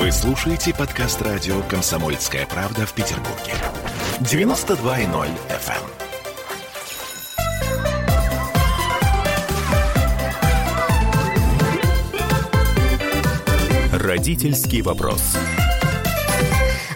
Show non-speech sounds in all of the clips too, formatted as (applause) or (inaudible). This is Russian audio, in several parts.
Вы слушаете подкаст радио «Комсомольская правда» в Петербурге. 92.0 FM. Родительский вопрос.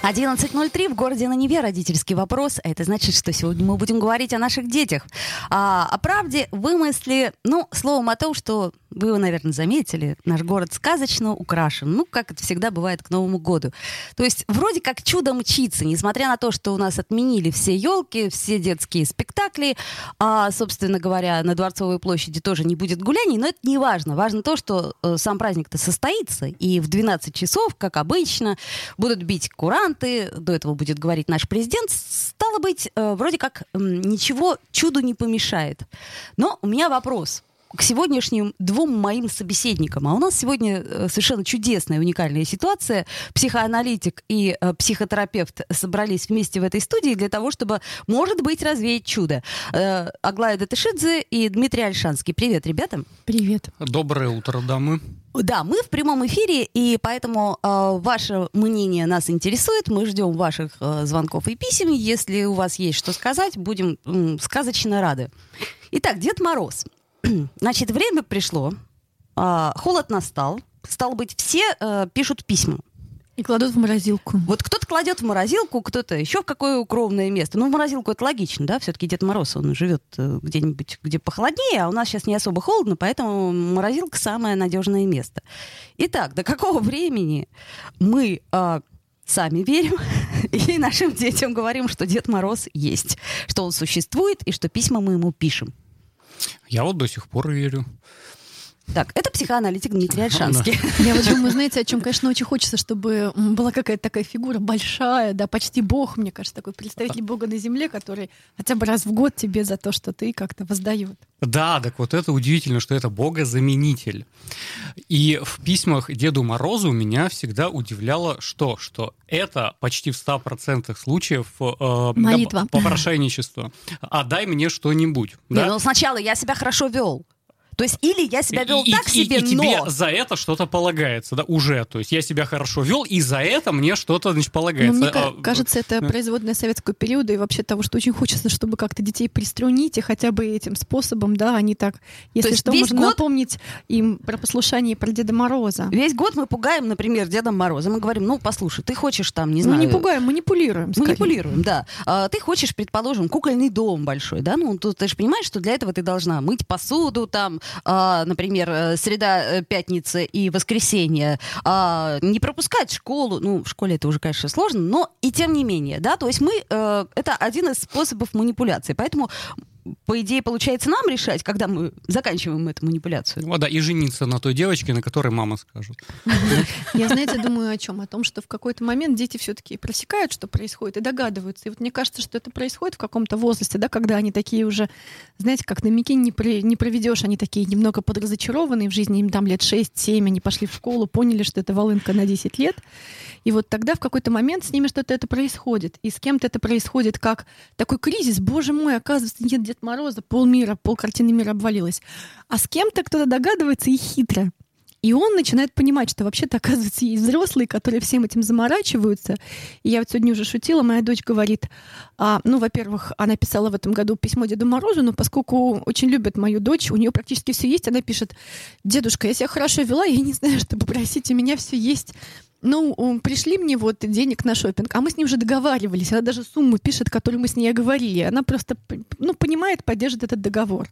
11.03 в городе на Неве родительский вопрос. А это значит, что сегодня мы будем говорить о наших детях. А, о правде, вымысле, ну, словом о том, что вы, наверное, заметили, наш город сказочно украшен. Ну, как это всегда бывает к Новому году. То есть вроде как чудо мчится, несмотря на то, что у нас отменили все елки, все детские спектакли, а, собственно говоря, на Дворцовой площади тоже не будет гуляний, но это не важно. Важно то, что э, сам праздник-то состоится, и в 12 часов, как обычно, будут бить куранты, до этого будет говорить наш президент. Стало быть, э, вроде как э, ничего чуду не помешает. Но у меня вопрос к сегодняшним двум моим собеседникам. А у нас сегодня э, совершенно чудесная, уникальная ситуация. Психоаналитик и э, психотерапевт собрались вместе в этой студии для того, чтобы, может быть, развеять чудо. Э, Аглая Датышидзе и Дмитрий Альшанский. Привет, ребята. Привет. Доброе утро, дамы. Да, мы в прямом эфире, и поэтому э, ваше мнение нас интересует. Мы ждем ваших э, звонков и писем. Если у вас есть что сказать, будем м, сказочно рады. Итак, Дед Мороз. (clears throat) Значит, время пришло, а, холод настал, стало быть, все а, пишут письма. И кладут в морозилку. Вот кто-то кладет в морозилку, кто-то еще в какое укромное место. Ну, в морозилку это логично, да, все-таки Дед Мороз, он живет э, где-нибудь, где похолоднее, а у нас сейчас не особо холодно, поэтому морозилка самое надежное место. Итак, до какого времени мы а, сами верим (laughs) и нашим детям говорим, что Дед Мороз есть, что он существует и что письма мы ему пишем? Я вот до сих пор верю. Так, это психоаналитик Дмитрий Альшанский. (laughs) Я вот думаю, знаете, о чем, конечно, очень хочется, чтобы была какая-то такая фигура большая, да, почти бог, мне кажется, такой представитель бога на земле, который хотя бы раз в год тебе за то, что ты как-то воздает. Да, так вот это удивительно, что это богозаменитель. И в письмах Деду Морозу меня всегда удивляло что? Что это почти в 100% случаев э, Молитва. попрошайничество. Отдай мне что-нибудь. Не, Да? ну сначала я себя хорошо вел. То есть или я себя вел и, так и- себе, и тебе но... за это что-то полагается, да, уже. То есть я себя хорошо вел, и за это мне что-то, значит, Но полагается. мне А, кажется, это да. производная советского периода и вообще того, что очень хочется, чтобы как-то детей приструнить, и хотя бы этим способом, да, они так, если есть что, можно год- напомнить им про послушание и про Деда Мороза. Весь год мы пугаем, например, Дедом Морозом. Мы говорим, ну, послушай, ты хочешь там, не Мы знаю... не пугаем, манипулируем. скорее. Манипулируем, да. А, ты хочешь, предположим, кукольный дом большой, да? Ну, тут ты же понимаешь, что для этого ты должна мыть посуду, там, а, например, э, среда, э, пятница и воскресенье, а, не пропускать школу. Ну, в школе это уже, конечно, сложно, но и тем не менее, да. То есть мы... э, это один из способов манипуляции. Поэтому по идее, получается нам решать, когда мы заканчиваем эту манипуляцию. Вот, да, и жениться на той девочке, на которой мама скажет. (laughs) Я, знаете, думаю о чем? О том, что в какой-то момент дети все-таки просекают, что происходит, и догадываются. И вот мне кажется, что это происходит в каком-то возрасте, да, когда они такие уже, знаете, как на Микине не, при- не проведешь, они такие немного подразочарованные в жизни, им там лет 6-7, они пошли в школу, поняли, что это волынка на 10 лет. И вот тогда в какой-то момент с ними что-то это происходит. И с кем-то это происходит как такой кризис. Боже мой, оказывается, нет Дед Мороза, полмира, полкартины мира обвалилась. А с кем-то кто-то догадывается и хитро. И он начинает понимать, что вообще-то, оказывается, есть взрослые, которые всем этим заморачиваются. И я вот сегодня уже шутила, моя дочь говорит, а, ну, во-первых, она писала в этом году письмо Деду Морозу, но поскольку очень любит мою дочь, у нее практически все есть, она пишет, дедушка, я себя хорошо вела, я не знаю, что попросить, у меня все есть. Ну, пришли мне вот денег на шопинг, а мы с ней уже договаривались. Она даже сумму пишет, которую мы с ней оговорили. Она просто, ну, понимает, поддержит этот договор.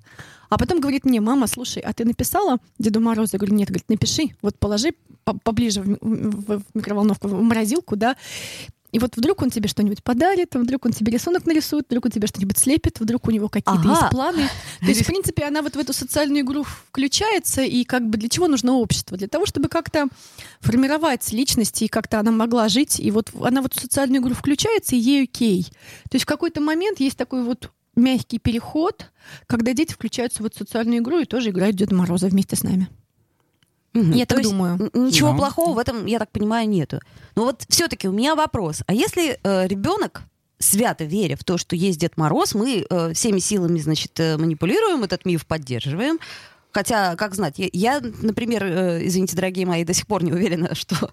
А потом говорит мне, мама, слушай, а ты написала Деду Морозу? Я говорю, нет, говорит, напиши, вот положи по- поближе в микроволновку, в морозилку, да, и вот вдруг он тебе что-нибудь подарит, вдруг он тебе рисунок нарисует, вдруг он тебе что-нибудь слепит, вдруг у него какие-то Ага. есть планы. (laughs) То есть, в принципе, она вот в эту социальную игру включается, и как бы для чего нужно общество? Для того, чтобы как-то формировать личность, и как-то она могла жить, и вот она вот в социальную игру включается, и ей окей. То есть в какой-то момент есть такой вот мягкий переход, когда дети включаются в эту социальную игру и тоже играют Деда Мороза вместе с нами. Мгм. Я То так думаю. Ничего плохого в этом, я так понимаю, нету. Но вот все-таки у меня вопрос. А если э, ребенок свято веря в то, что есть Дед Мороз, мы э, всеми силами, значит, э, манипулируем, этот миф поддерживаем, Хотя, как знать, я, например, э, извините, дорогие мои, до сих пор не уверена, (laughs) что,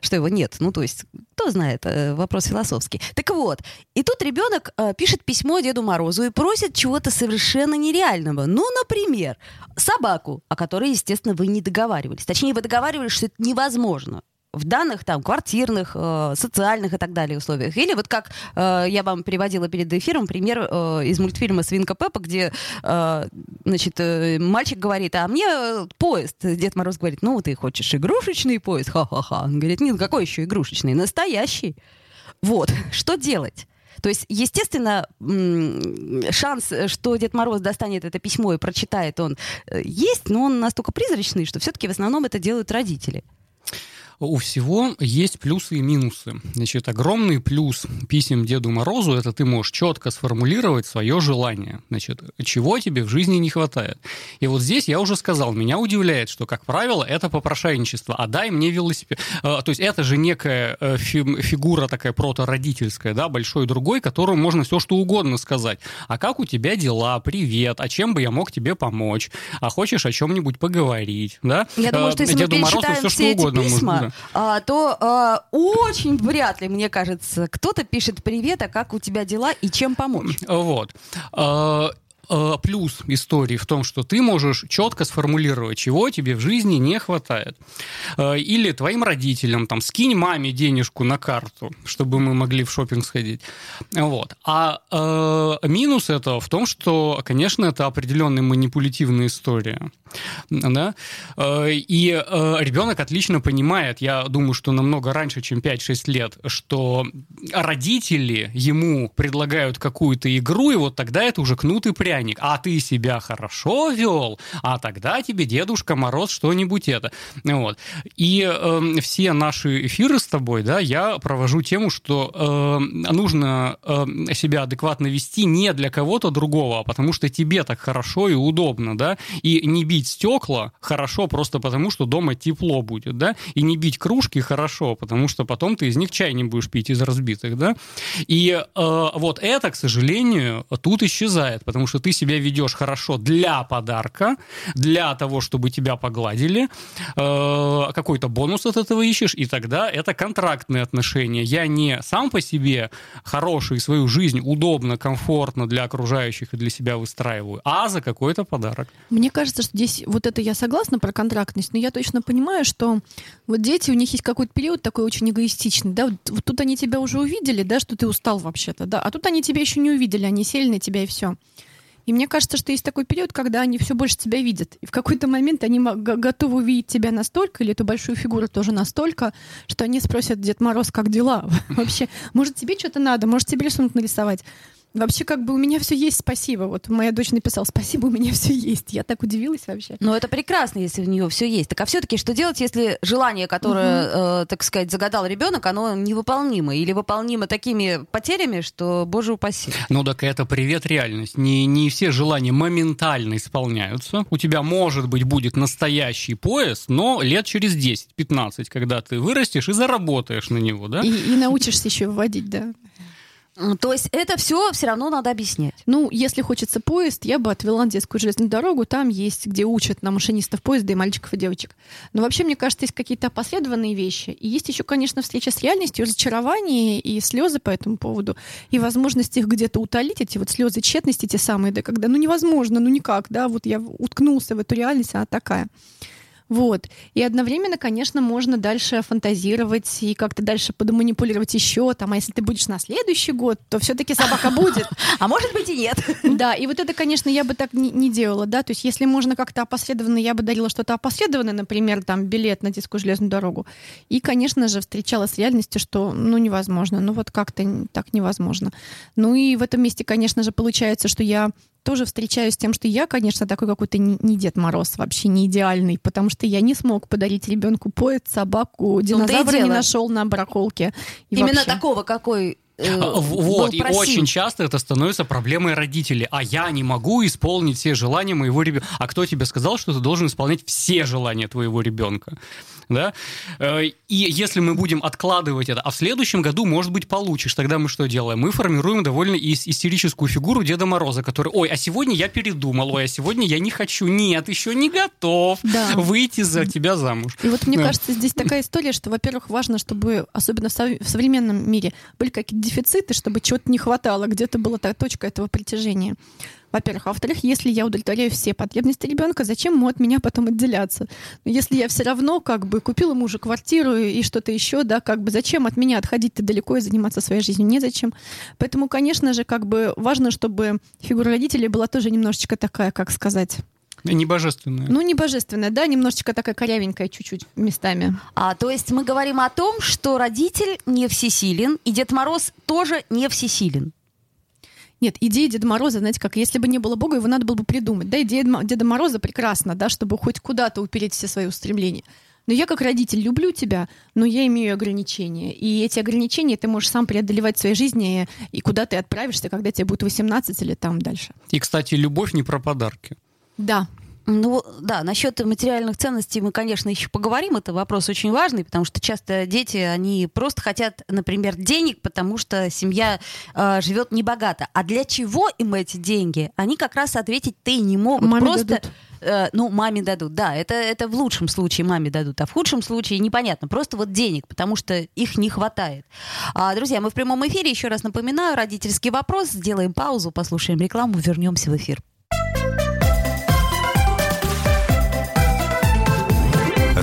что его нет. Ну, то есть, кто знает, э, вопрос философский. Так вот, и тут ребенок э, пишет письмо Деду Морозу и просит чего-то совершенно нереального. Ну, например, собаку, о которой, естественно, вы не договаривались. Точнее, вы договаривались, что это невозможно в данных там квартирных, э, социальных и так далее условиях. Или вот как э, я вам приводила перед эфиром пример э, из мультфильма «Свинка Пеппа», где э, значит, э, мальчик говорит, а мне э, поезд. Дед Мороз говорит, ну ты хочешь игрушечный поезд? Ха-ха-ха. Он говорит, нет, какой еще игрушечный? Настоящий. Вот, (laughs) что делать? То есть, естественно, шанс, что Дед Мороз достанет это письмо и прочитает он, э, есть, но он настолько призрачный, что все-таки в основном это делают родители у всего есть плюсы и минусы. Значит, огромный плюс писем Деду Морозу – это ты можешь четко сформулировать свое желание. Значит, чего тебе в жизни не хватает. И вот здесь я уже сказал, меня удивляет, что, как правило, это попрошайничество. А дай мне велосипед. А, то есть это же некая э, фигура такая протородительская, да, большой другой, которому можно все что угодно сказать. А как у тебя дела? Привет. А чем бы я мог тебе помочь? А хочешь о чем-нибудь поговорить? Да? Я думаю, что если Деду мы Морозу все, что угодно письма, можно а, то а, очень вряд ли, мне кажется, кто-то пишет «Привет, а как у тебя дела и чем помочь?» Вот. Э, плюс истории в том, что ты можешь четко сформулировать, чего тебе в жизни не хватает. Э, или твоим родителям, там, скинь маме денежку на карту, чтобы мы могли в шопинг сходить. Вот. А э, минус этого в том, что, конечно, это определенная манипулятивная история. Да? Э, и ребенок отлично понимает, я думаю, что намного раньше, чем 5-6 лет, что родители ему предлагают какую-то игру, и вот тогда это уже кнут и пряник чайник, а ты себя хорошо вел, а тогда тебе Дедушка Мороз что-нибудь это. Вот. И э, все наши эфиры с тобой, да, я провожу тему, что э, нужно э, себя адекватно вести не для кого-то другого, а потому что тебе так хорошо и удобно, да, и не бить стекла хорошо просто потому, что дома тепло будет, да, и не бить кружки хорошо, потому что потом ты из них чай не будешь пить из разбитых, да, и э, вот это, к сожалению, тут исчезает, потому что ты себя ведешь хорошо для подарка, для того, чтобы тебя погладили, э, какой-то бонус от этого ищешь, и тогда это контрактные отношения. Я не сам по себе хороший свою жизнь удобно, комфортно для окружающих и для себя выстраиваю, а за какой-то подарок. Мне кажется, что здесь вот это я согласна про контрактность, но я точно понимаю, что вот дети, у них есть какой-то период такой очень эгоистичный, да, вот, вот тут они тебя уже увидели, да, что ты устал вообще-то, да, а тут они тебя еще не увидели, они сели на тебя и все. И мне кажется, что есть такой период, когда они все больше тебя видят. И в какой-то момент они готовы увидеть тебя настолько, или эту большую фигуру тоже настолько, что они спросят Дед Мороз, как дела? (laughs) Вообще, может, тебе что-то надо, может, тебе рисунок нарисовать. Вообще, как бы у меня все есть, спасибо. Вот моя дочь написала, спасибо, у меня все есть. Я так удивилась вообще. Ну, это прекрасно, если у нее все есть. Так а все-таки что делать, если желание, которое, угу. э, так сказать, загадал ребенок, оно невыполнимо или выполнимо такими потерями, что, боже упаси. Ну, так это привет реальность. Не, не все желания моментально исполняются. У тебя, может быть, будет настоящий поезд, но лет через 10-15, когда ты вырастешь и заработаешь на него, да? И, и научишься еще вводить, да. То есть это все все равно надо объяснять. Ну, если хочется поезд, я бы отвела на детскую железную дорогу. Там есть, где учат на машинистов поезда и мальчиков и девочек. Но вообще, мне кажется, есть какие-то опосредованные вещи. И есть еще, конечно, встреча с реальностью, разочарование и слезы по этому поводу. И возможность их где-то утолить, эти вот слезы тщетности те самые, да, когда ну невозможно, ну никак, да, вот я уткнулся в эту реальность, она такая. Вот. И одновременно, конечно, можно дальше фантазировать и как-то дальше подманипулировать еще. Там, а если ты будешь на следующий год, то все-таки собака (laughs) будет. А может быть и нет. Да, и вот это, конечно, я бы так не, не делала, да. То есть, если можно как-то опосредованно, я бы дарила что-то опосредованное, например, там билет на детскую железную дорогу. И, конечно же, встречала с реальностью, что ну невозможно, ну вот как-то так невозможно. Ну и в этом месте, конечно же, получается, что я тоже встречаюсь с тем, что я, конечно, такой какой-то не Дед Мороз, вообще не идеальный, потому что я не смог подарить ребенку поезд, собаку, динозавра не нашел на барахолке. Именно вообще. такого, какой э, А, Вот, и очень часто это становится проблемой родителей. А я не могу исполнить все желания моего ребенка. А кто тебе сказал, что ты должен исполнять все желания твоего ребенка? Да? Э, И если мы будем откладывать это, а в следующем году, может быть, получишь, тогда мы что делаем? Мы формируем довольно ис- истерическую фигуру Деда Мороза, который, ой, а сегодня я передумал, ой, а сегодня я не хочу, нет, еще не готов Да. выйти за тебя замуж. И вот мне Да. кажется, здесь такая история, что, во-первых, важно, чтобы, особенно в в современном мире, были какие-то дефициты, чтобы чего-то не хватало, где-то была та точка этого притяжения. Во-первых. А во-вторых, если я удовлетворяю все потребности ребенка, зачем ему от меня потом отделяться? Но если я все равно как бы купила мужу квартиру и что-то еще, да, как бы зачем от меня отходить-то далеко и заниматься своей жизнью? Незачем. Поэтому, конечно же, как бы важно, чтобы фигура родителей была тоже немножечко такая, как сказать, Не божественное. ну, не божественная, да, немножечко такая корявенькая чуть-чуть местами. А, то есть мы говорим о том, что родитель не всесилен, и Дед Мороз тоже не всесилен. Нет, идея Деда Мороза, знаете, как если бы не было Бога, его надо было бы придумать. Да, идея Деда Мороза прекрасна, да, чтобы хоть куда-то упереть все свои устремления. Но я как родитель люблю тебя, но я имею ограничения. И эти ограничения ты можешь сам преодолевать в своей жизни, и куда ты отправишься, когда тебе будет 18 или там дальше. И, кстати, любовь не про подарки. Да, Ну да, насчет материальных ценностей мы, конечно, еще поговорим. Это вопрос очень важный, потому что часто дети, они просто хотят, например, денег, потому что семья э, живет небогато. А для чего им эти деньги? Они как раз ответить-то и не могут. Маме просто, дадут. э, ну, маме дадут, да, это, это в лучшем случае маме дадут, а в худшем случае непонятно. Просто вот денег, потому что их не хватает. А, друзья, мы в прямом эфире, еще раз напоминаю, родительский вопрос. Сделаем паузу, послушаем рекламу, вернемся в эфир.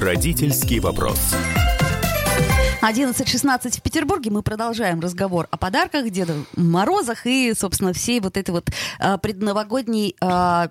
Родительский вопрос. 11.16 в Петербурге. Мы продолжаем разговор о подарках, Деда Морозах и, собственно, всей вот этой вот а, предновогодней, а,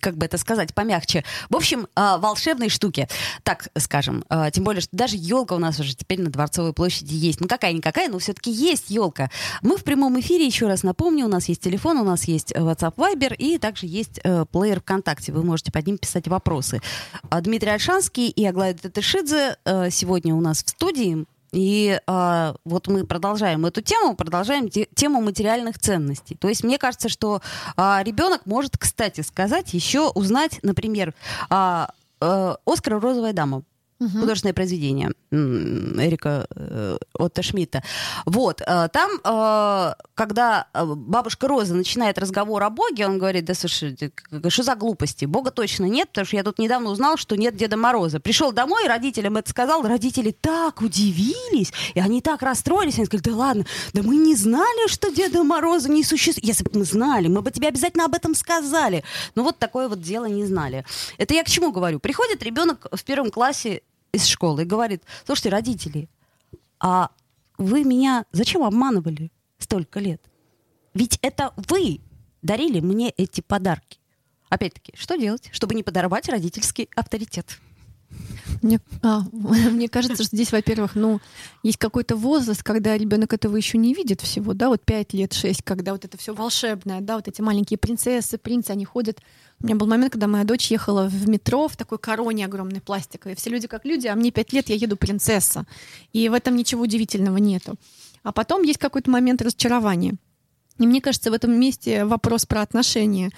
как бы это сказать, помягче. В общем, а, волшебной штуки, так скажем. А, тем более, что даже елка у нас уже теперь на Дворцовой площади есть. Ну, какая-никакая, но все-таки есть елка. Мы в прямом эфире, еще раз напомню, у нас есть телефон, у нас есть WhatsApp Viber и также есть э, плеер ВКонтакте. Вы можете под ним писать вопросы. А Дмитрий Альшанский и Аглая Татышидзе э, сегодня у нас в студии. И а, вот мы продолжаем эту тему, продолжаем те- тему материальных ценностей. То есть мне кажется, что а, ребенок может, кстати сказать, еще узнать, например, а, э, Оскар «Розовая дама». Художественное произведение Эрика э, Отто Шмидта. Вот. э, там, э, когда э, бабушка Роза начинает разговор о Боге, он говорит, да слушай, что за глупости? Бога точно нет, потому что я тут недавно узнал, что нет Деда Мороза. Пришел домой, родителям это сказал, родители так удивились, и они так расстроились, они сказали, да ладно, да мы не знали, что Деда Мороза не существует. Если бы мы знали, мы бы тебе обязательно об этом сказали. Но вот такое вот дело не знали. Это я к чему говорю? Приходит ребенок в первом классе из школы и говорит, слушайте, родители, а вы меня зачем обманывали столько лет? Ведь это вы дарили мне эти подарки. Опять-таки, что делать, чтобы не подорвать родительский авторитет? Мне, а, (laughs) мне кажется, что здесь, во-первых, ну, есть какой-то возраст, когда ребенок этого еще не видит всего, да, вот 5 лет, 6, когда вот это все волшебное, да, вот эти маленькие принцессы, принцы, они ходят. У меня был момент, когда моя дочь ехала в метро в такой короне огромной пластиковой. Все люди как люди, а мне 5 лет, я еду принцесса. И в этом ничего удивительного нету. А потом есть какой-то момент разочарования. И мне кажется, в этом месте вопрос про отношения.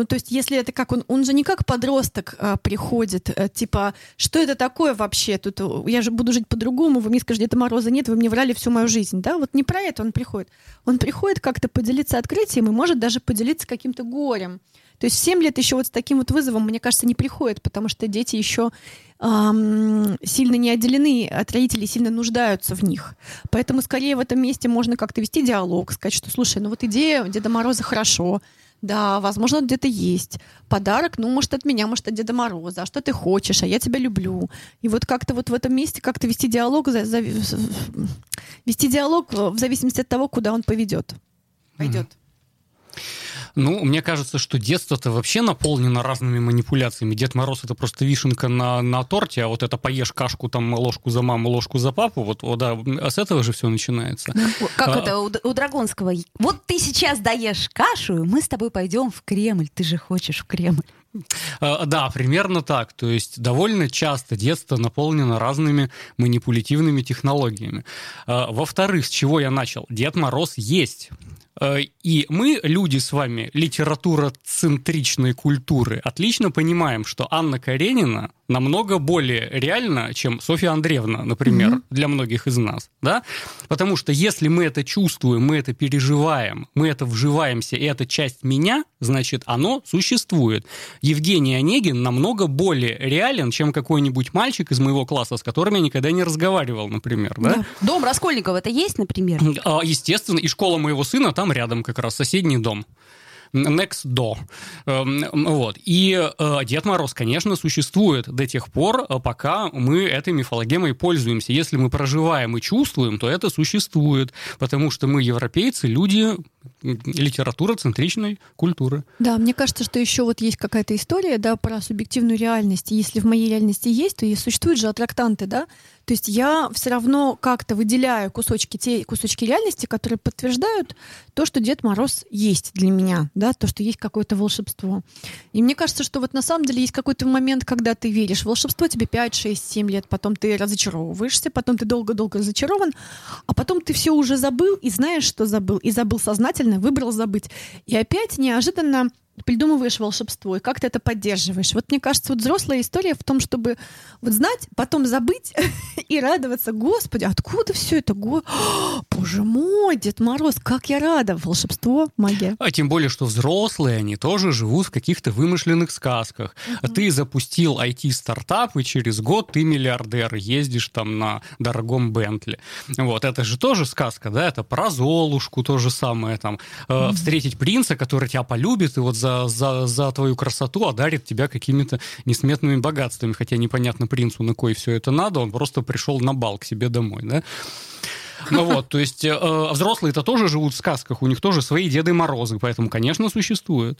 Ну, то есть, если это как он, он же не как подросток а, приходит, а, типа, что это такое вообще? Тут э, я же буду жить по-другому, вы мне скажете, Деда Мороза нет, вы мне врали всю мою жизнь, да? Вот не про это он приходит. Он приходит как-то поделиться открытием и может даже поделиться каким-то горем. То есть в 7 лет еще вот с таким вот вызовом, мне кажется, не приходит, потому что дети еще ам, сильно не отделены от родителей, сильно нуждаются в них. Поэтому скорее в этом месте можно как-то вести диалог, сказать, что, слушай, ну вот идея Деда Мороза хорошо, да, возможно, он где-то есть. Подарок, ну, может, от меня, может, от Деда Мороза. А что ты хочешь? А я тебя люблю. И вот как-то вот в этом месте как-то вести диалог, за- за- вести диалог э, в зависимости от того, куда он поведет. пойдет? Ну, мне кажется, что детство-то вообще наполнено разными манипуляциями. Дед Мороз это просто вишенка на, на торте, а вот это поешь кашку, там, ложку за маму, ложку за папу, вот, вот да, а с этого же все начинается. Как А, это у, у Драгонского? Вот ты сейчас даешь кашу, мы с тобой пойдем в Кремль. Ты же хочешь в Кремль. А, Да, примерно так. То есть довольно часто детство наполнено разными манипулятивными технологиями. А, Во-вторых, с чего я начал? Дед Мороз есть. А, И мы, люди с вами, литературоцентричной культуры, отлично понимаем, что Анна Каренина намного более реальна, чем Софья Андреевна, например, для многих из нас. Да? Потому что если мы это чувствуем, мы это переживаем, мы это вживаемся, и это часть меня, значит, оно существует. Евгений Онегин намного более реален, чем какой-нибудь мальчик из моего класса, с которым я никогда не разговаривал, например. Да? Дом Раскольникова это есть, например? А, Естественно, и школа моего сына там рядом как раз, соседний дом. Next door. Эм, Вот. И э, Дед Мороз, конечно, существует до тех пор, э, пока мы этой мифологемой пользуемся. Если мы проживаем и чувствуем, то это существует, потому что мы, европейцы, люди м, литературоцентричной культуры. Да, мне кажется, что еще вот есть какая-то история, да, про субъективную реальность. Если в моей реальности есть, то и существуют же аттрактанты, да. То есть я все равно как-то выделяю кусочки, те кусочки реальности, которые подтверждают то, что Дед Мороз есть для меня, да, то, что есть какое-то волшебство. И мне кажется, что вот на самом деле есть какой-то момент, когда ты веришь в волшебство, тебе 5, 6, 7 лет, потом ты разочаровываешься, потом ты долго-долго разочарован, а потом ты все уже забыл и знаешь, что забыл, и забыл сознательно, выбрал забыть. И опять неожиданно придумываешь волшебство, и как ты это поддерживаешь. Вот мне кажется, вот взрослая история в том, чтобы вот знать, потом забыть (laughs) и радоваться. Господи, откуда все это? Го... (gasps) Боже мой, Дед Мороз, как я рада! Волшебство, магия. А тем более, что взрослые, они тоже живут в каких-то вымышленных сказках. А Ты запустил IT-стартап, и через год ты миллиардер, ездишь там на дорогом Бентли. Вот, это же тоже сказка, да? Это про Золушку то же самое, там, э, встретить принца, который тебя полюбит, и вот за, за, за твою красоту одарит тебя какими-то несметными богатствами, хотя непонятно принцу, на кой все это надо, он просто пришел на бал к себе домой, да? Ну вот, то есть э, взрослые-то тоже живут в сказках, у них тоже свои Деды Морозы, поэтому, конечно, существует.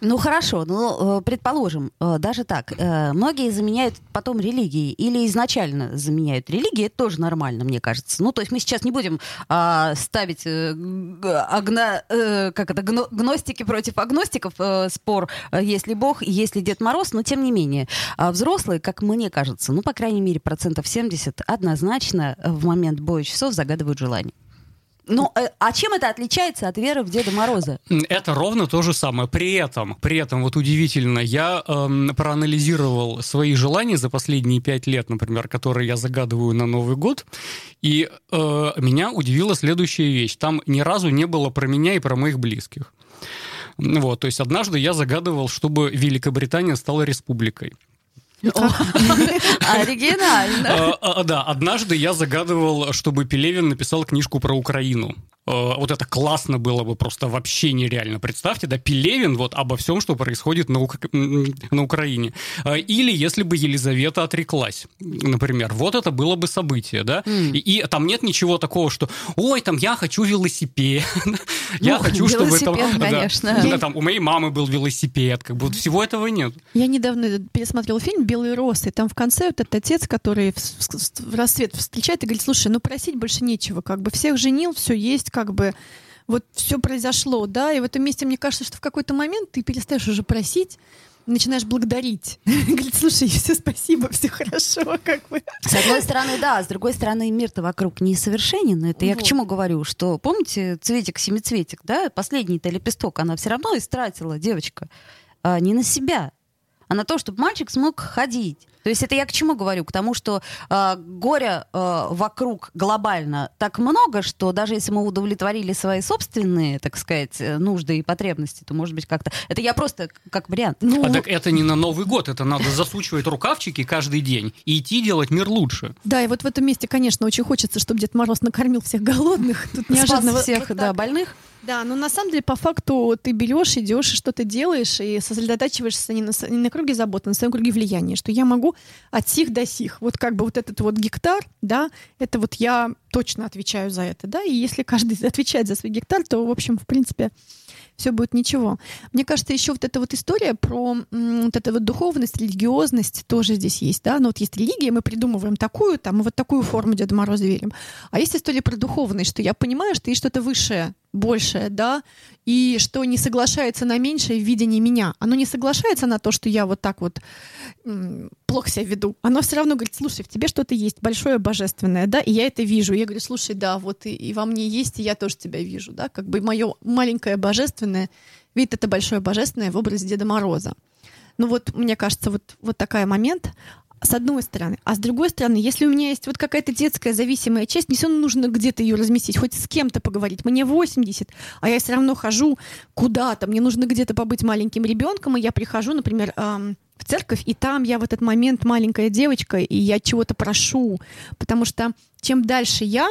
Ну хорошо, ну э, предположим, э, даже так, э, многие заменяют потом религией или изначально заменяют религии, это тоже нормально, мне кажется. Ну то есть мы сейчас не будем а, ставить э, как это, гно- гностики против агностиков спор, есть ли Бог есть ли Дед Мороз, но тем не менее а взрослые, как мне кажется, ну по крайней мере процентов 70 однозначно в момент боя часов загадывают желание. Ну, э, а чем это отличается от веры в Деда Мороза? Это ровно то же самое. При этом, при этом вот удивительно, я эм, проанализировал свои желания за последние пять лет, например, которые я загадываю на Новый год, и э, меня удивила следующая вещь. Там ни разу не было про меня и про моих близких. Вот, то есть однажды я загадывал, чтобы Великобритания стала республикой. (laughs) Оригинально. А, а, Да, однажды я загадывал, чтобы Пелевин написал книжку про Украину. Э, Вот это классно было бы просто вообще нереально. Представьте, да, Пелевин вот обо всем, что происходит на, Ук- на Украине. Э, Или если бы Елизавета отреклась, например. Вот это было бы событие, да? И, и там нет ничего такого, что «Ой, там я хочу велосипед». (laughs) Я Ну, хочу, чтобы там... (laughs) да, конечно. да, там у моей мамы был велосипед. Как бы вот всего этого нет. Я недавно пересмотрел фильм «Белые росы», и там в конце вот этот отец, который в рассвет встречает и говорит, слушай, ну просить больше нечего, как бы всех женил, все есть, как бы вот все произошло, да, и в этом месте мне кажется, что в какой-то момент ты перестаешь уже просить, начинаешь благодарить. (laughs) Говорит, слушай, все спасибо, все хорошо, как бы. С одной стороны, да, с другой стороны, мир-то вокруг несовершенен. Это я к Вот. чему говорю, что, помните, цветик-семицветик, да, последний-то лепесток, она все равно истратила, девочка, а, не на себя, а на то, чтобы мальчик смог ходить. То есть это я к чему говорю? К тому, что э, горя э, вокруг глобально так много, что даже если мы удовлетворили свои собственные, так сказать, э, нужды и потребности, то, может быть, как-то... Это я просто как вариант. Ну, А так это не на Новый год, это надо засучивать рукавчики каждый день и идти делать мир лучше. да, и вот в этом месте, конечно, очень хочется, чтобы Дед Мороз накормил всех голодных. Тут неожиданно всех, да, больных. Да, но на самом деле, по факту, ты берешь, идешь и что-то делаешь, и сосредотачиваешься не на, не на круге заботы, на своем круге влияния, что я могу от сих до сих. Вот как бы вот этот вот гектар, да, это вот я точно отвечаю за это, да, и если каждый (laughs) отвечает за свой гектар, то, в общем, в принципе, все будет ничего. Мне кажется, еще вот эта вот история про вот эту вот духовность, религиозность тоже здесь есть, да, но ну, вот есть религия, мы придумываем такую, там, вот такую форму Деда Мороза верим. А есть история про духовность, что я понимаю, что есть что-то высшее, большее, да, и что не соглашается на меньшее в видении меня. Оно не соглашается на то, что я вот так вот плохо себя веду. Оно все равно говорит, слушай, в тебе что-то есть большое, божественное, да, и я это вижу. Я говорю, слушай, да, вот и, и во мне есть, и я тоже тебя вижу, да, как бы мое маленькое божественное видит это большое божественное в образе Деда Мороза. Ну вот, мне кажется, вот, вот такой момент с одной стороны. А с другой стороны, если у меня есть вот какая-то детская зависимая часть, мне все равно нужно где-то ее разместить, хоть с кем-то поговорить. Мне 80, а я все равно хожу куда-то. Мне нужно где-то побыть маленьким ребенком, и я прихожу, например, эм, в церковь, и там я в этот момент маленькая девочка, и я чего-то прошу. Потому что чем дальше я,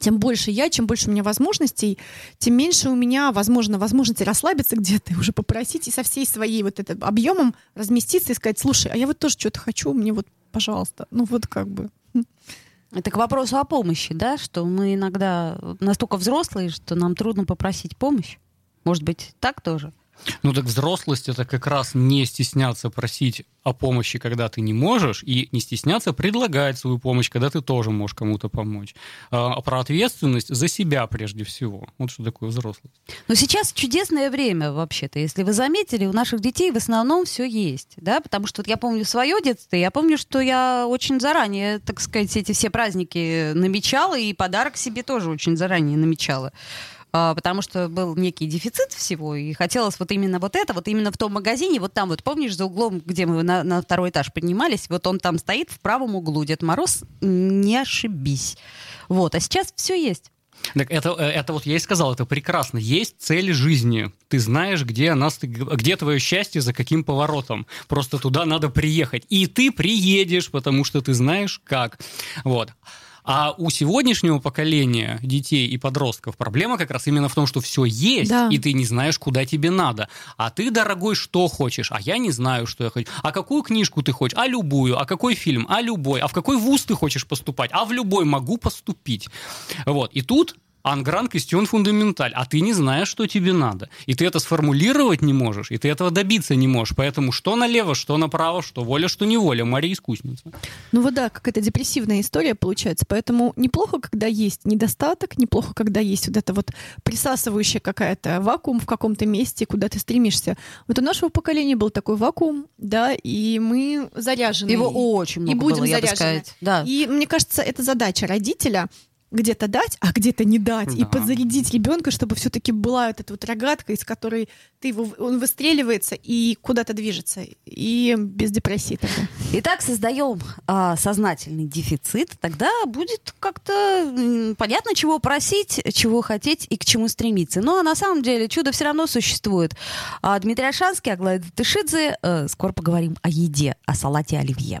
тем больше я, чем больше у меня возможностей, тем меньше у меня, возможно, возможности расслабиться где-то и уже попросить и со всей своей вот этим объемом разместиться и сказать, слушай, а я вот тоже что-то хочу, мне вот, пожалуйста, ну вот как бы. Это к вопросу о помощи, да, что мы иногда настолько взрослые, что нам трудно попросить помощь. Может быть, так тоже? Ну так взрослость это как раз не стесняться просить о помощи, когда ты не можешь, и не стесняться предлагать свою помощь, когда ты тоже можешь кому-то помочь. А, а про ответственность за себя прежде всего. Вот что такое взрослость. Но сейчас чудесное время вообще-то. Если вы заметили, у наших детей в основном все есть. Да? Потому что вот я помню свое детство, я помню, что я очень заранее, так сказать, эти все праздники намечала, и подарок себе тоже очень заранее намечала. А, потому что был некий дефицит всего, и хотелось вот именно вот это, вот именно в том магазине, вот там вот, помнишь, за углом, где мы на, на второй этаж поднимались, вот он там стоит в правом углу, Дед Мороз, не ошибись. Вот, а сейчас все есть. Так это, э, это вот я и сказал, это прекрасно. Есть цель жизни. Ты знаешь, где, она, где твое счастье, за каким поворотом. Просто туда надо приехать. И ты приедешь, потому что ты знаешь как. Вот. А у сегодняшнего поколения детей и подростков проблема как раз именно в том, что все есть, да. и ты не знаешь, куда тебе надо. А ты, дорогой, что хочешь? А я не знаю, что я хочу. А какую книжку ты хочешь? А любую. А какой фильм? А любой. А в какой вуз ты хочешь поступать? А в любой могу поступить. Вот. И тут Ангран квестион фундаменталь, а ты не знаешь, что тебе надо. И ты это сформулировать не можешь, и ты этого добиться не можешь. Поэтому что налево, что направо, что воля, что неволя. Мария искусница. Ну вот да, какая-то депрессивная история получается. Поэтому неплохо, когда есть недостаток, неплохо, когда есть вот это вот присасывающая какая-то вакуум в каком-то месте, куда ты стремишься. Вот у нашего поколения был такой вакуум, да, и мы заряжены. Его очень много и будем было, заряжены. Да. И мне кажется, это задача родителя где-то дать, а где-то не дать, да. и подзарядить ребенка, чтобы все-таки была вот эта вот рогатка, из которой ты его, он выстреливается и куда-то движется, и без депрессии тогда. Итак, создаем а, сознательный дефицит, тогда будет как-то понятно, чего просить, чего хотеть и к чему стремиться. Ну а на самом деле чудо все равно существует. А, Дмитрий Ашанский, Аглая Тышидзе. А, скоро поговорим о еде, о салате оливье.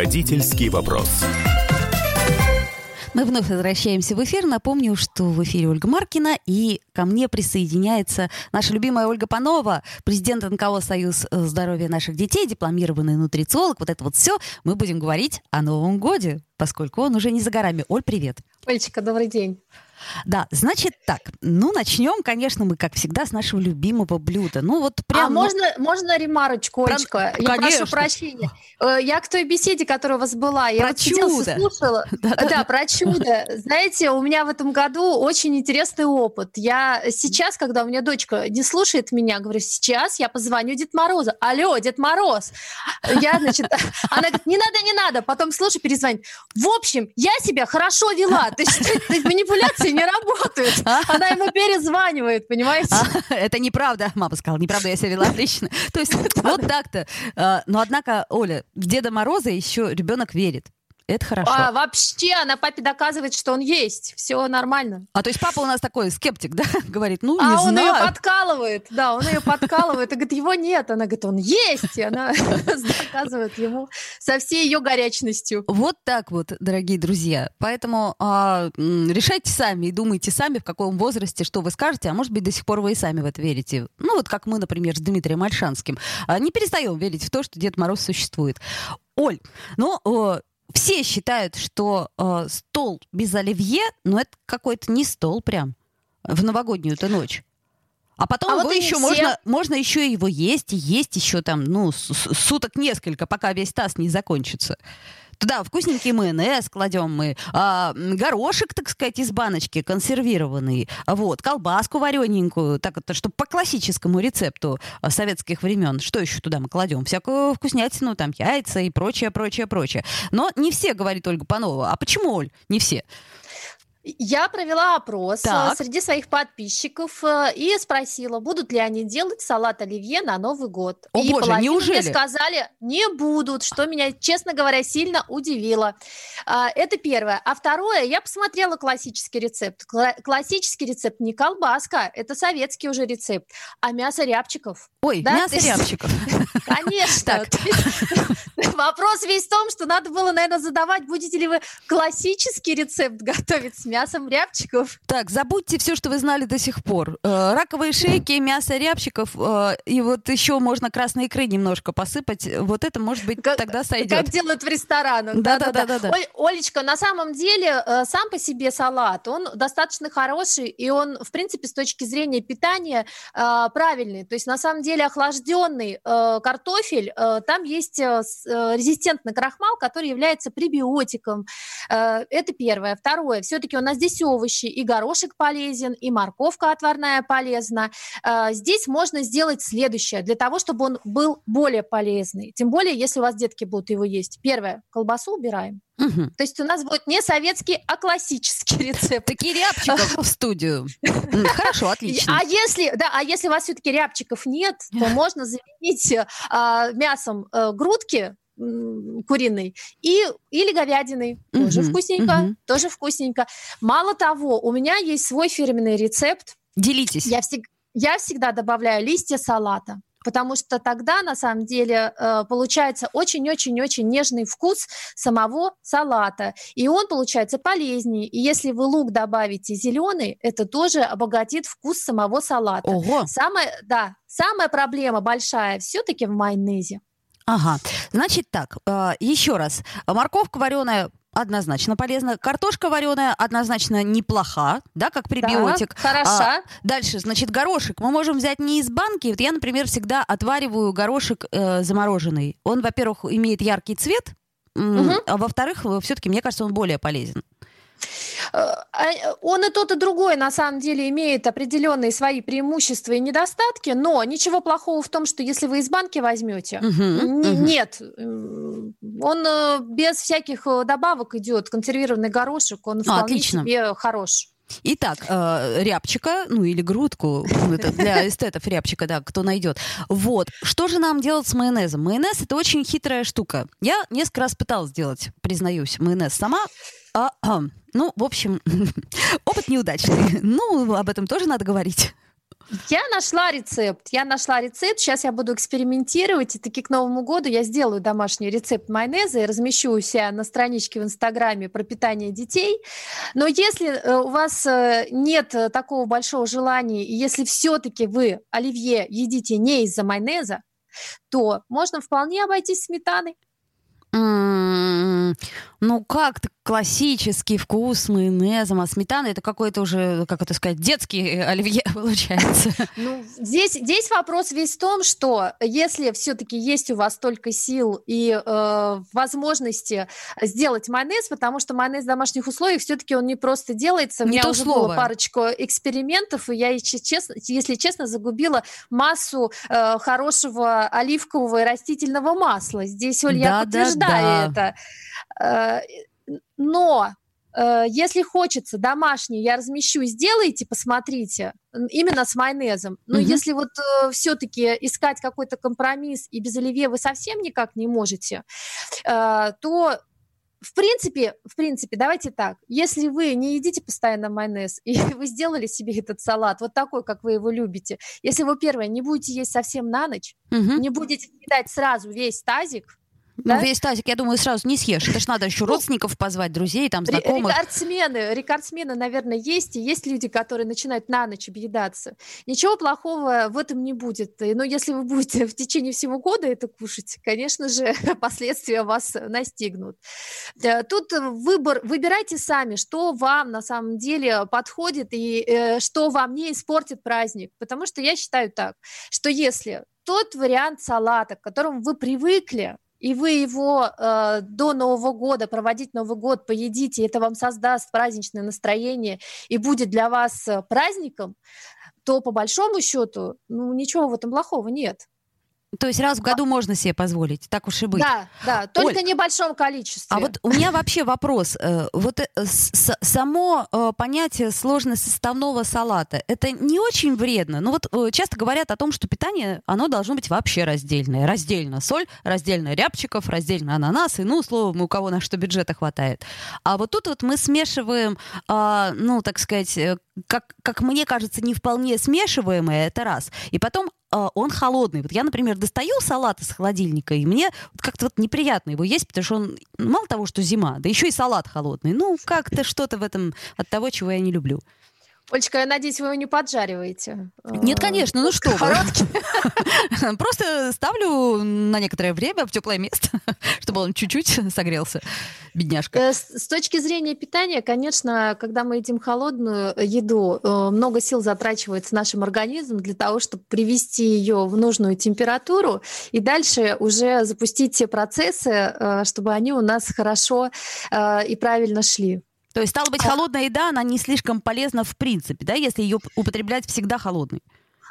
Родительский вопрос. Мы вновь возвращаемся в эфир. Напомню, что в эфире Ольга Маркина, и ко мне присоединяется наша любимая Ольга Панова, президент НКО «Союз здоровья наших детей», дипломированный нутрициолог. Вот это вот все. Мы будем говорить о Новом годе, поскольку он уже не за горами. Оль, привет. Олечка, добрый день. Да, значит так. Ну, начнем, конечно, мы, как всегда, с нашего любимого блюда. Ну, вот прям... А можно, можно ремарочку, Про- Олечка? Я Конечно. прошу прощения. Э, Я к той беседе, которая у вас была, я Про вот чудо. слушала. Да-да-да. (laughs) Да, про чудо. Знаете, у меня в этом году очень интересный опыт. Я сейчас, когда у меня дочка не слушает меня, говорю, сейчас я позвоню Дед Морозу. Алло, Дед Мороз. Я, значит, (laughs) она говорит, не надо, не надо. Потом слушай, перезвонит. В общем, я себя хорошо вела. То есть манипуляции не работают. Она ему перезванивает, понимаете? А, это неправда. Мама сказала, неправда, я себя вела отлично. То есть вот так-то. А, Но однако, Оля, в Деда Мороза еще ребенок верит. Это хорошо. А, А, вообще, она папе доказывает, что он есть. Все нормально. то есть папа у нас такой скептик, да? (laughs) Говорит, ну, не а он ее знаю. подкалывает. Да, он ее подкалывает. И говорит, его нет. Она говорит, он есть. И она (laughs) доказывает ему со всей ее горячностью. Вот так вот, дорогие друзья. Поэтому а, решайте сами и думайте сами, в каком возрасте, что вы скажете, а может быть, до сих пор вы и сами в это верите. Ну, вот как мы, например, с Дмитрием Альшанским. А, не перестаем верить в то, что Дед Мороз существует. Оль, ну, все считают, что э, стол без оливье, ну, это какой-то не стол прям в новогоднюю-то ночь. А потом А его вот еще все. можно, можно еще его есть и есть еще там, ну, суток несколько, пока весь таз не закончится. Туда вкусненький майонез кладем мы, а, горошек, так сказать, из баночки консервированный, вот, колбаску варененькую, так это, чтобы по классическому рецепту а, советских времен. Что еще туда мы кладем? Всякую вкуснятину, там, яйца и прочее, прочее, прочее. Но не все, говорит Ольга Панова. А почему, Оль, не все? Я провела опрос Так. э, среди своих подписчиков э, и спросила, будут ли они делать салат оливье на Новый год. О, и боже, неужели? мне сказали, не будут, что меня, честно говоря, сильно удивило. А, Это первое. А второе, я посмотрела классический рецепт. Кла- Классический рецепт не колбаска, это советский уже рецепт, а мясо рябчиков. Ой, Да, мясо рябчиков. (laughs) Конечно. (laughs) Вопрос весь в том, что надо было, наверное, задавать, будете ли вы классический рецепт готовить с мясом рябчиков. Так, забудьте все, что вы знали до сих пор. Э, раковые шейки, мясо рябчиков, э, и вот еще можно красной икры немножко посыпать. Вот это, может быть, Как- тогда сойдет. Как делают в ресторанах. Оль- Олечка, на самом деле, э, сам по себе салат, он достаточно хороший, и он, в принципе, с точки зрения питания правильный. То есть, на самом деле, охлажденный э, картофель, э, там есть э, э, резистентный крахмал, который является пребиотиком. Э, Это первое. Второе, все-таки у нас здесь овощи, и горошек полезен, и морковка отварная полезна. Э, Здесь можно сделать следующее, для того, чтобы он был более полезный. Тем более, если у вас детки будут его есть. Первое, колбасу убираем. Мгм. То есть у нас будет не советский, а классический (laughs) рецепт. Такие рябчиков в студию. (laughs) Хорошо, отлично. А если, да, а если у вас все-таки рябчиков нет, то можно заменить а, мясом э, грудки куриной и, или говядиной. Тоже Мгм, вкусненько, мгм. тоже вкусненько. Мало того, у меня есть свой фирменный рецепт. Делитесь. Я, всег- я всегда добавляю листья салата. Потому что тогда, на самом деле, э, получается очень-очень-очень нежный вкус самого салата. И он получается полезнее. И если вы лук добавите зеленый, это тоже обогатит вкус самого салата. Ого. Самая, да, самая проблема большая все-таки в майонезе. Ага. Значит так, э, еще раз. Морковка вареная однозначно полезна. Картошка вареная однозначно неплоха, да, как пребиотик. Да, хороша. А, дальше, значит, горошек мы можем взять не из банки. Вот я, например, всегда отвариваю горошек э, замороженный. Он, во-первых, имеет яркий цвет, Мгм. а во-вторых, все-таки, мне кажется, он более полезен. Э, а, Он и тот, и другой, на самом деле, имеет определенные свои преимущества и недостатки, но ничего плохого в том, что если вы из банки возьмете, Мгм, Н- мгм. Нет, м, он э, без всяких э, добавок идет, консервированный горошек, он вполне А, отлично. себе хорош. Итак, э, рябчика, ну или грудку, это (laughs) для эстетов рябчика, да, кто найдет. Вот, что же нам делать с майонезом? Майонез это очень хитрая штука. Я несколько раз пыталась сделать, признаюсь, майонез сама. А, а, ну, в общем, (laughs) опыт неудачный. Ну, об этом тоже надо говорить. Я нашла рецепт. Я нашла рецепт. Сейчас я буду экспериментировать. И таки к Новому году я сделаю домашний рецепт майонеза и размещу у себя на страничке в Инстаграме про питание детей. Но если э, у вас э, нет э, такого большого желания, и если все-таки вы оливье едите не из-за майонеза, то можно вполне обойтись сметаной. Ну, как-то классический вкус с майонезом, а сметана это какой-то уже, как это сказать, детский оливье (laughs) получается. Ну, здесь, здесь вопрос весь в том, что если все-таки есть у вас столько сил и э, возможности сделать майонез, потому что майонез в домашних условиях все-таки он не просто делается. У Не меня то уже слово. было парочку экспериментов, и я, если честно, если честно, загубила массу э, хорошего оливкового и растительного масла. Здесь, Оль, я Да-да-да. подтверждаю это. Э, но э, если хочется домашний, я размещу, сделайте, посмотрите, именно с майонезом. Но Мгм. если вот все-таки искать какой-то компромисс и без оливье вы совсем никак не можете, э, то в принципе, в принципе, давайте так. Если вы не едите постоянно майонез, (laughs) и вы сделали себе этот салат вот такой, как вы его любите, если вы, первое, не будете есть совсем на ночь, Мгм. не будете съедать сразу весь тазик, Ну, да? весь тазик, я думаю, сразу не съешь. Это ж надо еще Ну, родственников позвать, друзей, там, знакомых. Рекордсмены, рекордсмены, наверное, есть, и есть люди, которые начинают на ночь объедаться. Ничего плохого в этом не будет. Но если вы будете (laughs) в течение всего года это кушать, конечно же, (laughs) последствия вас настигнут. Э, Тут выбор, выбирайте сами, что вам на самом деле подходит и э, что вам не испортит праздник. Потому что я считаю так, что если тот вариант салата, к которому вы привыкли, и вы его э, до Нового года, проводить Новый год, поедите, это вам создаст праздничное настроение и будет для вас э, праздником, то по большому счету, ну, ничего в этом плохого нет. То есть раз в году можно себе позволить, так уж и быть. Да, да, только в небольшом количестве. А вот у меня вообще вопрос. Э, Вот э, само э, понятие сложносоставного салата, это не очень вредно? Ну вот часто говорят о том, что питание, оно должно быть вообще раздельное. Раздельно соль, раздельно рябчиков, раздельно ананасы, ну, словом, у кого на что бюджета хватает. А вот тут вот мы смешиваем, а, ну, так сказать, как, как мне кажется, не вполне смешиваемое, это раз. И потом а, он холодный. Вот я, например, достаю салат из холодильника, и мне вот как-то вот неприятно его есть, потому что он мало того, что зима, да еще и салат холодный. Ну, как-то что-то в этом от того, чего я не люблю. Олечка, я надеюсь, вы его не поджариваете. Нет, Э, конечно, ну что вы. (laughs) Просто ставлю на некоторое время в теплое место, (laughs) чтобы он чуть-чуть согрелся, бедняжка. Э, С точки зрения питания, конечно, когда мы едим холодную еду, э, много сил затрачивается нашим организмом для того, чтобы привести ее в нужную температуру и дальше уже запустить те процессы, э, чтобы они у нас хорошо и правильно шли. То есть, стало быть, холодная еда, она не слишком полезна в принципе, да, если ее употреблять всегда холодной.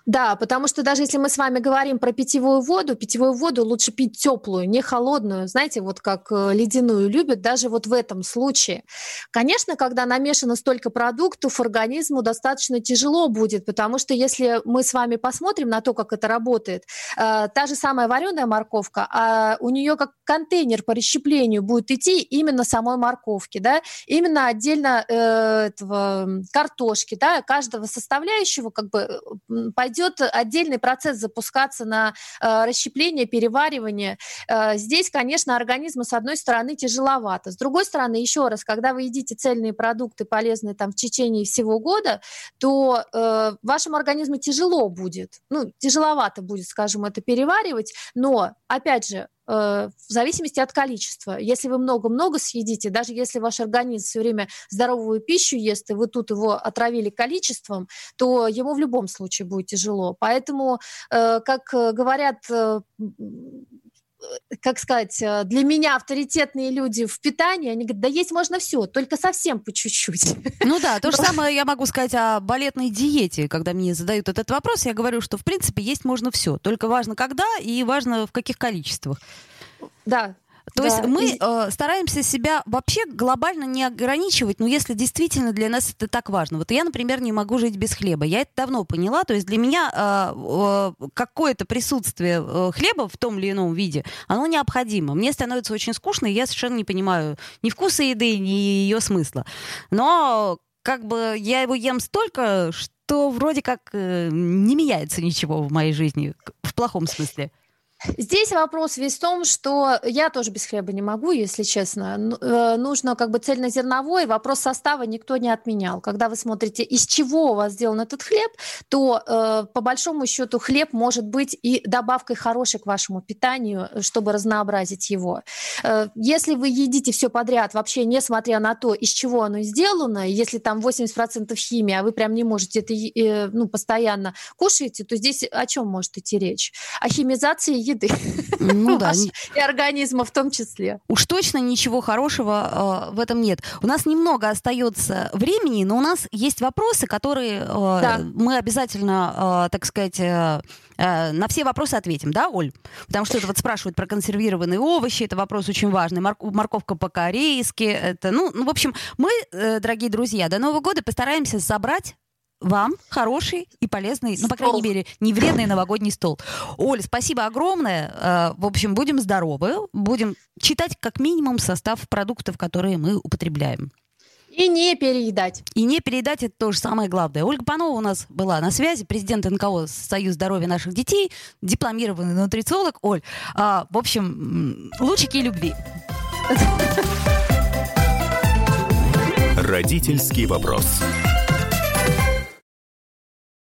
Да, потому что даже если мы с вами говорим про питьевую воду, питьевую воду лучше пить теплую, не холодную, знаете, вот как э, ледяную любят, даже вот в этом случае. Конечно, когда намешано столько продуктов, организму достаточно тяжело будет, потому что если мы с вами посмотрим на то, как это работает, э, та же самая вареная морковка, а у нее как контейнер по расщеплению будет идти именно самой морковки, да, именно отдельно э, этого картошки, да, каждого составляющего как бы э, м, пойдет отдельный процесс запускаться на э, расщепление, переваривание. Э, здесь, конечно, организму с одной стороны тяжеловато, с другой стороны, еще раз, когда вы едите цельные продукты, полезные там в течение всего года, то э, вашему организму тяжело будет, ну тяжеловато будет, скажем, это переваривать, но опять же в зависимости от количества. Если вы много-много съедите, даже если ваш организм все время здоровую пищу ест, и вы тут его отравили количеством, то ему в любом случае будет тяжело. Поэтому, э, как э, говорят, э, э, как сказать, э, для меня авторитетные люди в питании, они говорят, да есть можно все, только совсем по чуть-чуть. Ну да, то же (laughs) самое я могу сказать о балетной диете. Когда мне задают этот вопрос, я говорю, что в принципе есть можно все. Только важно когда и важно в каких количествах. Да. То да. есть мы И- э, стараемся себя вообще глобально не ограничивать, но если действительно для нас это так важно. Вот я, например, не могу жить без хлеба. Я это давно поняла. То есть для меня э, э, какое-то присутствие э, хлеба в том или ином виде, оно необходимо. Мне становится очень скучно, и я совершенно не понимаю ни вкуса еды, ни ее смысла. Но как бы я его ем столько, что вроде как э, не меняется ничего в моей жизни в плохом смысле. Здесь вопрос весь в том, что я тоже без хлеба не могу, если честно. Э, нужно как бы цельнозерновой. Вопрос состава никто не отменял. Когда вы смотрите, из чего у вас сделан этот хлеб, то э, по большому счету хлеб может быть и добавкой хорошей к вашему питанию, чтобы разнообразить его. Э, если вы едите все подряд, вообще несмотря на то, из чего оно сделано, если там 80% химии, а вы прям не можете это э, ну, постоянно кушаете, то здесь о чем может идти речь? О химизации еды. Ну (laughs) да. И организма в том числе. Уж точно ничего хорошего э, в этом нет. У нас немного остается времени, но у нас есть вопросы, которые э, да. мы обязательно, э, так сказать, э, на все вопросы ответим, да, Оль? Потому что это вот спрашивают про консервированные овощи, это вопрос очень важный. Мор- морковка по-корейски, это, ну, ну, в общем, мы, дорогие друзья, до Нового года постараемся собрать вам хороший и полезный, стол. ну, по крайней мере, не вредный новогодний стол. Оль, спасибо огромное. Э, в общем, будем здоровы, будем читать как минимум состав продуктов, которые мы употребляем. И не переедать. И не переедать, это тоже самое главное. Ольга Панова у нас была на связи, президент НКО Союз здоровья наших детей, дипломированный нутрициолог. Оль, а, в общем, лучики любви. Родительский вопрос.